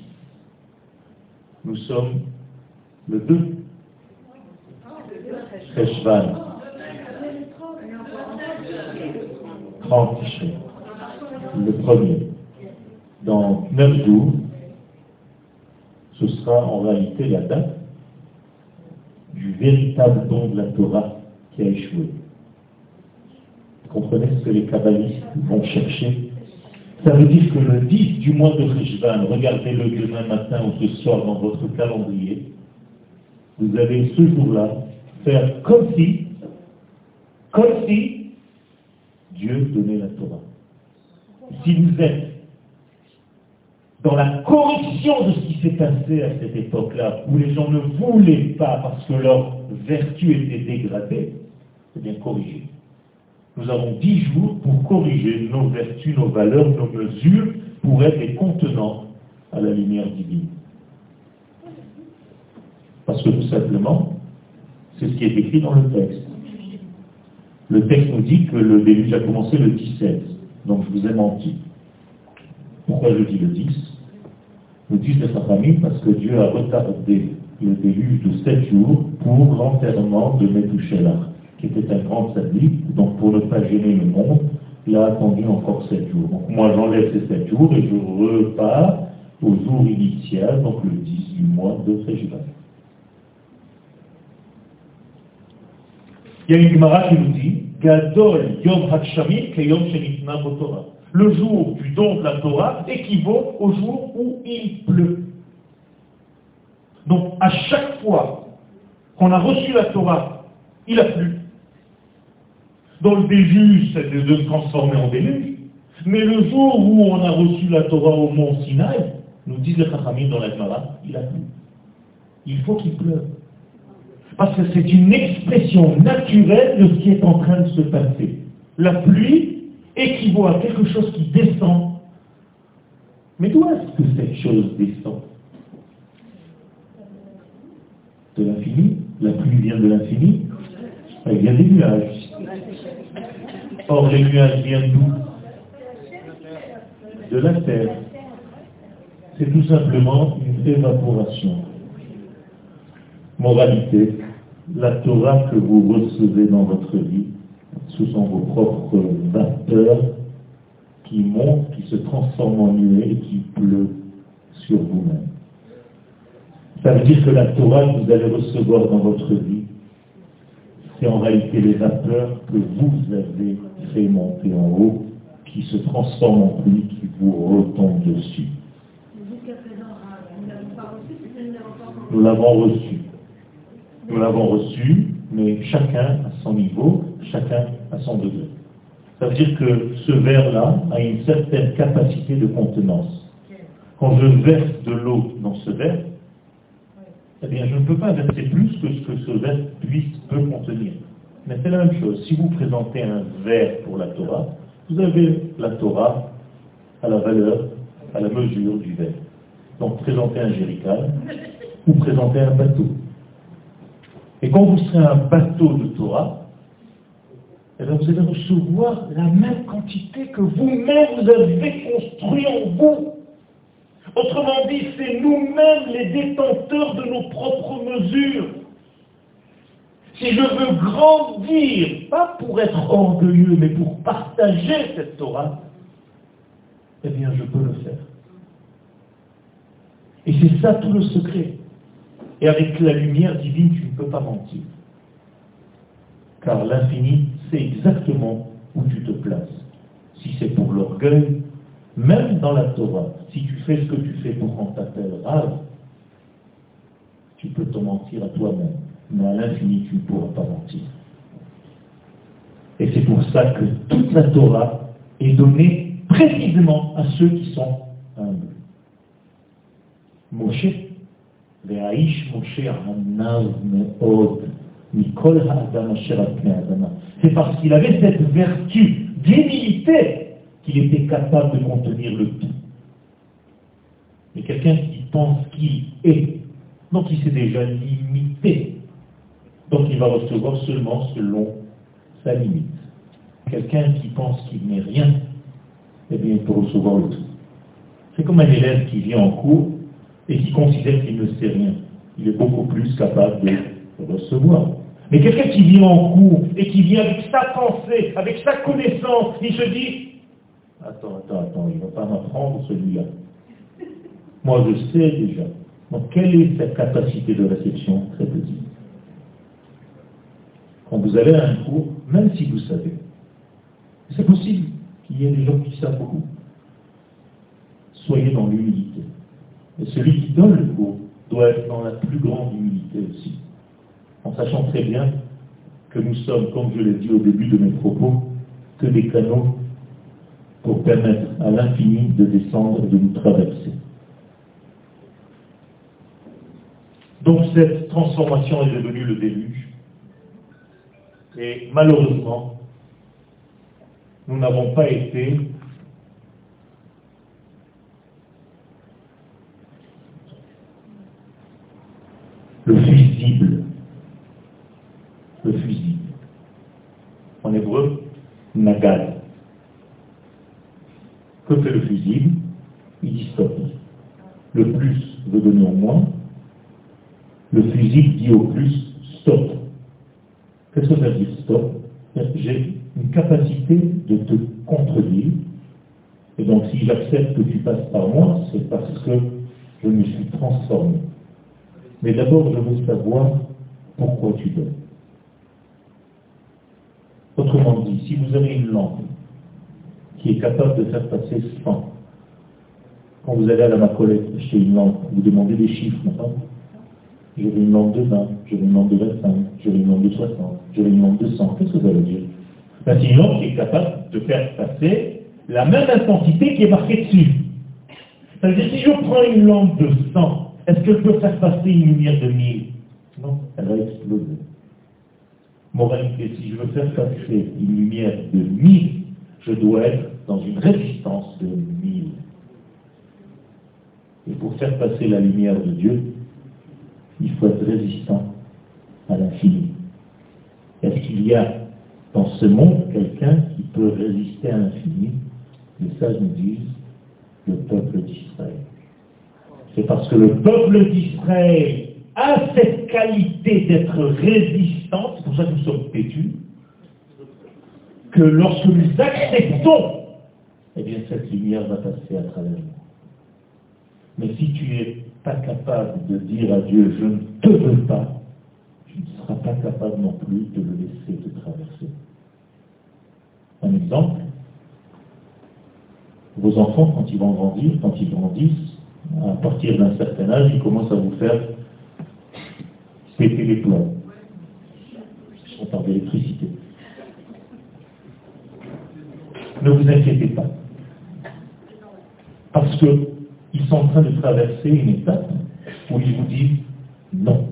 Nous sommes le 2. Eshvan. 30 Le premier. Dans 9 jours, ce sera en réalité la date du du véritable don de la Torah qui a échoué. Vous comprenez ce que les kabbalistes vont chercher? Ça veut dire que le 10 du mois de Rishvan, regardez-le demain matin ou ce soir dans votre calendrier, vous allez ce jour-là faire comme si, comme si Dieu donnait la Torah. Si vous êtes dans la correction de ce qui s'est passé à cette époque-là, où les gens ne voulaient pas parce que leur vertu était dégradée, c'est bien corrigé. Nous avons dix jours pour corriger nos vertus, nos valeurs, nos mesures, pour être des contenants à la lumière divine. Parce que tout simplement, c'est ce qui est écrit dans le texte. Le texte nous dit que le déluge a commencé le 17. Donc je vous ai menti. Pourquoi je dis le 10 Le 10 de sa famille parce que Dieu a retardé le déluge de 7 jours pour l'enterrement de Methuselah, qui était un grand sadique. Donc pour ne pas gêner le monde, il a attendu encore 7 jours. Donc moi j'enlève ces 7 jours et je repars au jour initial, donc le 10 du mois de Féjvan. Il y a une Gemara qui nous dit Torah. Le jour du don de la Torah équivaut au jour où il pleut. Donc à chaque fois qu'on a reçu la Torah, il a plu. Dans le déluge, c'est de se transformer en déluge. Mais le jour où on a reçu la Torah au mont Sinaï, nous disent les Chachamim dans la Gemara, il a plu. Il faut qu'il pleuve. Parce que c'est une expression naturelle de ce qui est en train de se passer. La pluie équivaut à quelque chose qui descend. Mais d'où est-ce que cette chose descend? De l'infini? La pluie vient de l'infini? Elle vient des nuages. Or, les nuages viennent d'où? De la terre. C'est tout simplement une évaporation. Moralité, la Torah que vous recevez dans votre vie, ce sont vos propres vapeurs qui montent, qui se transforment en nuée et qui pleut sur vous-même. Ça veut dire que la Torah que vous allez recevoir dans votre vie, c'est en réalité les vapeurs que vous avez fait monter en haut, qui se transforment en pluie, qui vous retombent dessus. Nous l'avons reçu. Nous l'avons reçu, mais chacun à son niveau, chacun à son degré. Ça veut dire que ce verre-là a une certaine capacité de contenance. Quand je verse de l'eau dans ce verre, eh bien, je ne peux pas verser plus que ce que ce verre puisse, peut contenir. Mais c'est la même chose. Si vous présentez un verre pour la Torah, vous avez la Torah à la valeur, à la mesure du verre. Donc, présentez un jérical ou présentez un bateau. Et quand vous serez un bateau de Torah, eh vous allez recevoir la même quantité que vous-même vous avez construit en vous. Autrement dit, c'est nous-mêmes les détenteurs de nos propres mesures. Si je veux grandir, pas pour être orgueilleux, mais pour partager cette Torah, eh bien je peux le faire. Et c'est ça tout le secret. Et avec la lumière divine, ne peux pas mentir. Car l'infini sait exactement où tu te places. Si c'est pour l'orgueil, même dans la Torah, si tu fais ce que tu fais pour qu'on t'appelle rave, tu peux te mentir à toi-même. Mais à l'infini, tu ne pourras pas mentir. Et c'est pour ça que toute la Torah est donnée précisément à ceux qui sont humbles. Moshe c'est parce qu'il avait cette vertu d'humilité qu'il était capable de contenir le tout. Mais quelqu'un qui pense qu'il est, donc il s'est déjà limité. Donc il va recevoir seulement selon sa limite. Quelqu'un qui pense qu'il n'est rien, eh bien il peut recevoir le tout. C'est comme un élève qui vient en cours et qui considère qu'il ne sait rien. Il est beaucoup plus capable de recevoir. Mais quelqu'un qui vient en cours et qui vient avec sa pensée, avec sa connaissance, il se dit, attends, attends, attends, il ne va pas m'apprendre celui-là. Moi je sais déjà. Donc quelle est sa capacité de réception? Très petite. quand vous allez à un cours, même si vous savez, c'est possible qu'il y ait des gens qui savent beaucoup. Soyez dans l'humilité. Et celui qui donne le cours doit être dans la plus grande humilité aussi, en sachant très bien que nous sommes, comme je l'ai dit au début de mes propos, que des canaux pour permettre à l'infini de descendre et de nous traverser. Donc cette transformation est devenue le déluge. Et malheureusement, nous n'avons pas été le fusible. Le fusible. En hébreu, nagad. Que fait le fusible Il dit stop. Le plus veut donner au moins. Le fusible dit au plus stop. Qu'est-ce que ça veut dire stop? J'ai une capacité de te contredire. Et donc si j'accepte que tu passes par moi, c'est parce que je me suis transformé. Mais d'abord, je veux savoir pourquoi tu donnes. Autrement dit, si vous avez une lampe qui est capable de faire passer 100, quand vous allez à la macolette chez une lampe, vous demandez des chiffres, non Je veux une lampe de 20, je veux une lampe de 25, je veux une lampe de 60, je veux une lampe de 100. Qu'est-ce que ça veut dire? Ben, C'est une lampe qui est capable de faire passer la même intensité qui est marquée dessus. C'est-à-dire si je prends une lampe de 100, est-ce qu'elle peut faire passer une lumière de 1000 Non, elle va exploser. Moralité, si je veux faire passer une lumière de 1000, je dois être dans une résistance de 1000. Et pour faire passer la lumière de Dieu, il faut être résistant à l'infini. Est-ce qu'il y a dans ce monde quelqu'un qui peut résister à l'infini? Les sages nous disent le peuple d'Israël. C'est parce que le peuple d'Israël a cette qualité d'être résistant, pour ça que nous sommes têtus, que lorsque nous acceptons, eh bien cette lumière va passer à travers nous. Mais si tu n'es pas capable de dire à Dieu, je ne te veux pas, tu ne seras pas capable non plus de le laisser te traverser. Un exemple, vos enfants, quand ils vont grandir, quand ils grandissent, à partir d'un certain âge, ils commencent à vous faire péter les plombs. On parle d'électricité. Ne vous inquiétez pas. Parce qu'ils sont en train de traverser une étape où ils vous disent non.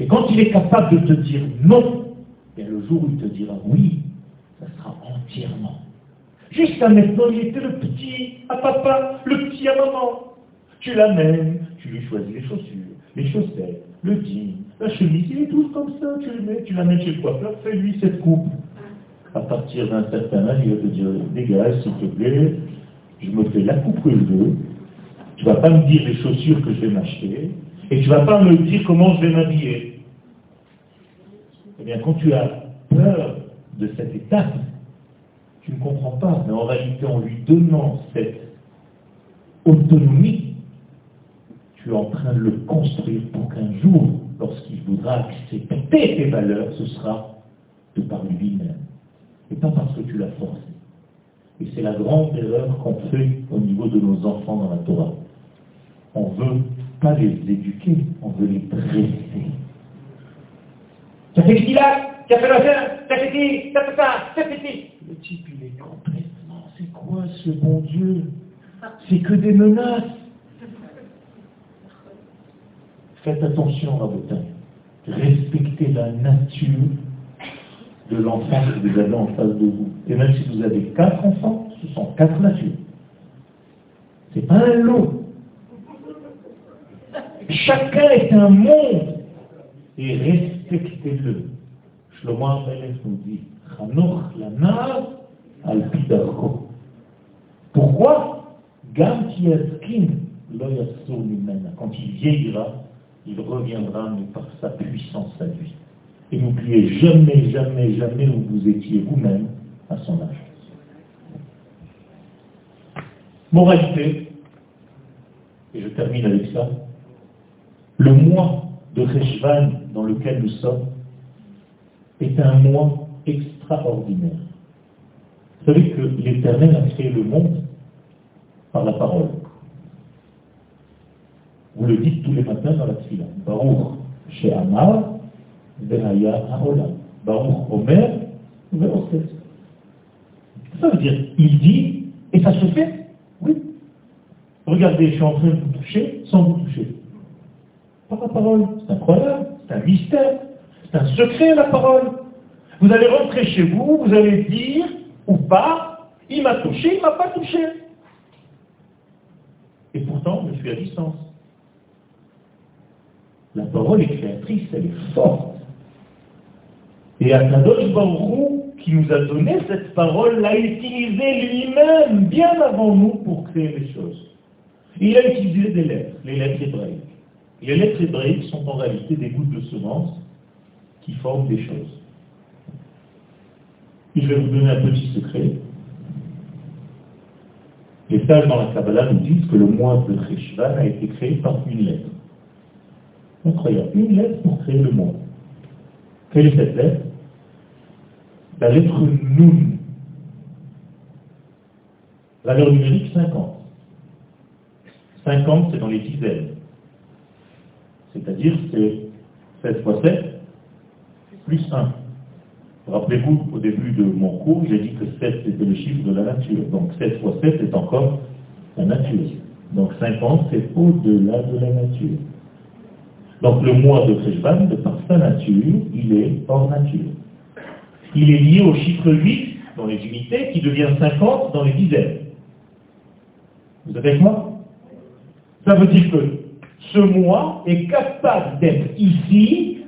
Et quand il est capable de te dire non, bien le jour où il te dira oui, ça sera entièrement. Jusqu'à maintenant, il était le petit à papa, le petit à maman. Tu l'amènes, tu lui choisis les chaussures, les chaussettes, le jean, la chemise, il est tout comme ça, tu le mets, tu l'amènes chez le coiffeur, fais-lui cette coupe. À partir d'un certain âge, il va te dire, dégage s'il te plaît, je me fais la coupe que je veux, tu ne vas pas me dire les chaussures que je vais m'acheter, et tu ne vas pas me dire comment je vais m'habiller. Eh bien, quand tu as peur de cette étape, tu ne comprends pas, mais en réalité, en lui donnant cette autonomie, tu es en train de le construire pour qu'un jour, lorsqu'il voudra accepter tes valeurs, ce sera de par lui-même. Et pas parce que tu l'as forcé. Et c'est la grande erreur qu'on fait au niveau de nos enfants dans la Torah. On ne veut pas les éduquer, on veut les dresser. Tu as fait ce qu'il a Tu as fait la tu as fait ci, tu as fait ça, tu as fait ci. Le type, il est complètement, c'est quoi ce bon Dieu? C'est que des menaces. Faites attention, Rabotin. Respectez la nature de l'enfant que vous avez en face de vous. Et même si vous avez quatre enfants, ce sont quatre natures. Ce n'est pas un lot. Chacun est un monde. Et respectez-le. Shlomo Amelech nous dit, al Pourquoi? Quand il vieillira, il reviendra, par sa puissance à lui. Et n'oubliez jamais, jamais, jamais où vous étiez vous-même à son âge. Moralité, et je termine avec ça, le mois de Reshvan dans lequel nous sommes est un mois extraordinaire. Vous savez que l'Éternel a créé le monde par la parole. Vous le dites tous les matins dans la tfila. Baruch She'amar Behaya Haolam. Baruch Omer Ve'oset. Ça veut dire, il dit, et ça se fait. Oui. Regardez, je suis en train de vous toucher sans vous toucher. Par la parole. C'est incroyable. C'est un mystère. C'est un secret, la parole. Vous allez rentrer chez vous, vous allez dire, ou pas, il m'a touché, il ne m'a pas touché. Et pourtant, je suis à distance. La parole est créatrice, elle est forte. Et Akadosh Baruch qui nous a donné cette parole, l'a utilisée lui-même bien avant nous pour créer les choses. Il a utilisé des lettres, les lettres hébraïques. Les lettres hébraïques sont en réalité des gouttes de semence qui forment des choses. Et je vais vous donner un petit secret. Les sages dans la Kabbalah nous disent que le mois de Cheshvan a été créé par une lettre. Incroyable. Une lettre pour créer le monde. Quelle est cette lettre? La lettre Nun. Valeur numérique 50. 50, c'est dans les dizaines. C'est-à-dire, c'est 16 fois 7 plus 1. Rappelez-vous, au début de mon cours, j'ai dit que 7 c'était le chiffre de la nature. Donc 7 fois 7 est encore la nature. Donc 50, c'est au-delà de la nature. Donc le mois de Kreshvan, de par sa nature, il est hors nature. Il est lié au chiffre 8 dans les unités qui devient 50 dans les dizaines. Vous êtes avec moi? Ça veut dire que ce mois est capable d'être ici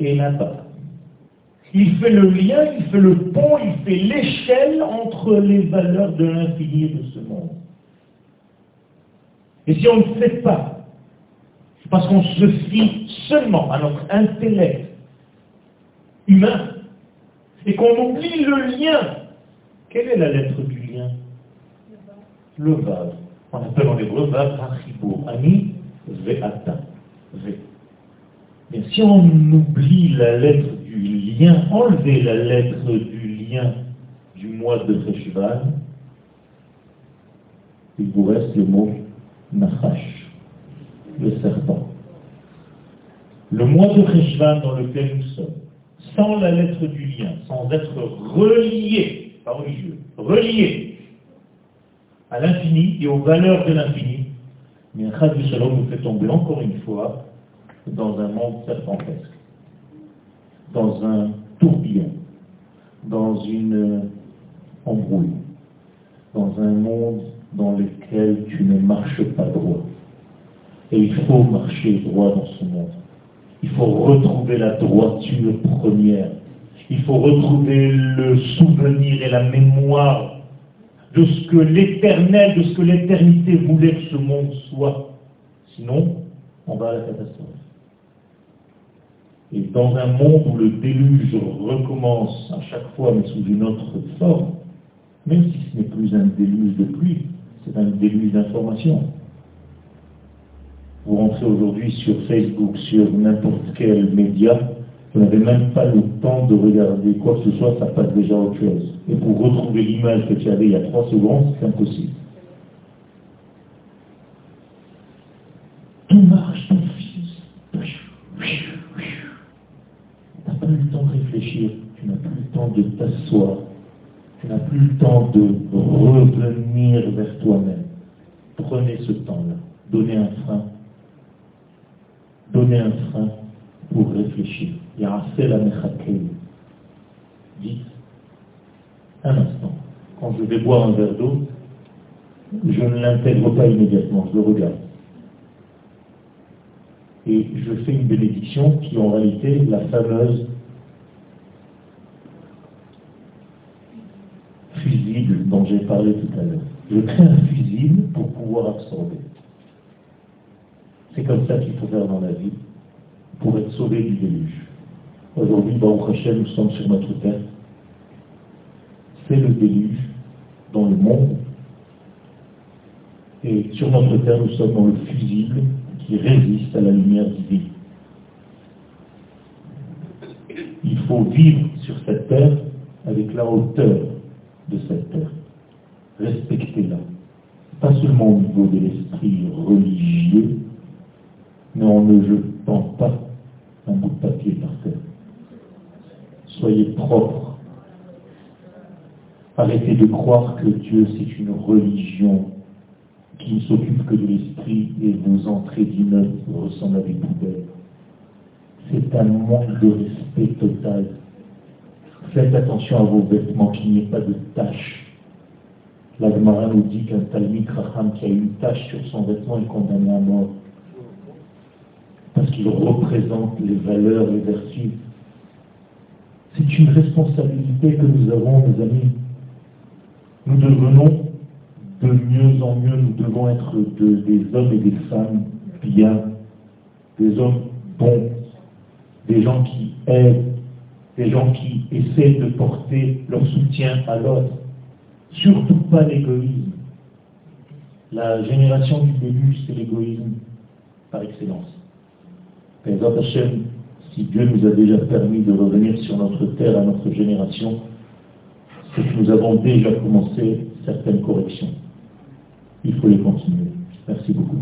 et là-bas. Il fait le lien, il fait le pont, il fait l'échelle entre les valeurs de l'infini de ce monde. Et si on ne le fait pas, parce qu'on se fie seulement à notre intellect humain et qu'on oublie le lien. Quelle est la lettre du lien? Le vav. On appelle en hébreu vav hachibur. Ani ve'ata. Mais si on oublie la lettre du lien, enlever la lettre du lien du mois de Cheshvan, il vous reste le mot nachash le serpent. Le mois de Rishvan dans lequel nous sommes, sans la lettre du lien, sans être relié, pas religieux, relié à l'infini et aux valeurs de l'infini, mais du Shalom nous fait tomber encore une fois dans un monde serpentesque, dans un tourbillon, dans une embrouille, dans un monde dans lequel tu ne marches pas droit. Et il faut marcher droit dans ce monde. Il faut retrouver la droiture première. Il faut retrouver le souvenir et la mémoire de ce que l'éternel, de ce que l'éternité voulait que ce monde soit. Sinon, on va à la catastrophe. Et dans un monde où le déluge recommence à chaque fois, mais sous une autre forme, même si ce n'est plus un déluge de pluie, c'est un déluge d'information. Vous rentrez aujourd'hui sur Facebook, sur n'importe quel média, vous n'avez même pas le temps de regarder quoi que ce soit, ça passe déjà autre chose. Et pour retrouver l'image que tu avais il y a trois secondes, c'est impossible. Marche, ton fils. Tu n'as pas le temps de réfléchir, tu n'as plus le temps de t'asseoir, tu n'as plus le temps de revenir vers toi-même. Prenez ce temps-là, donnez un frein donner un frein pour réfléchir. fait la. Dites, un instant, quand je vais boire un verre d'eau, je ne l'intègre pas immédiatement, je le regarde. Et je fais une bénédiction qui est en réalité la fameuse fusible dont j'ai parlé tout à l'heure. Je crée un fusible pour pouvoir absorber. C'est comme ça qu'il faut faire dans la vie pour être sauvé du déluge. Aujourd'hui, Baruch Hashem, nous sommes sur notre terre. C'est le déluge dans le monde. Et sur notre terre, nous sommes dans le fusible qui résiste à la lumière divine. Il faut vivre sur cette terre avec la hauteur de cette terre. Respectez-la. Pas seulement au niveau de l'esprit religieux, mais en ne jetant pas un bout de papier par terre. Soyez propres. Arrêtez de croire que Dieu c'est une religion qui ne s'occupe que de l'esprit et vos entrées d'immeubles ressemblent à des poubelles. C'est un manque de respect total. Faites attention à vos vêtements, qu'il n'y ait pas de taches. La Gemara nous dit qu'un Talmud Raham qui a une tache sur son vêtement est condamné à mort. Parce qu'il représente les valeurs, les vertus. C'est une responsabilité que nous avons, mes amis. Nous devenons de mieux en mieux, nous devons être des hommes et des femmes bien, des hommes bons, des gens qui aident, des gens qui essaient de porter leur soutien à l'autre. Surtout pas l'égoïsme. La génération du début, c'est l'égoïsme par excellence. Si Dieu nous a déjà permis de revenir sur notre terre à notre génération, c'est que nous avons déjà commencé certaines corrections. Il faut les continuer. Merci beaucoup.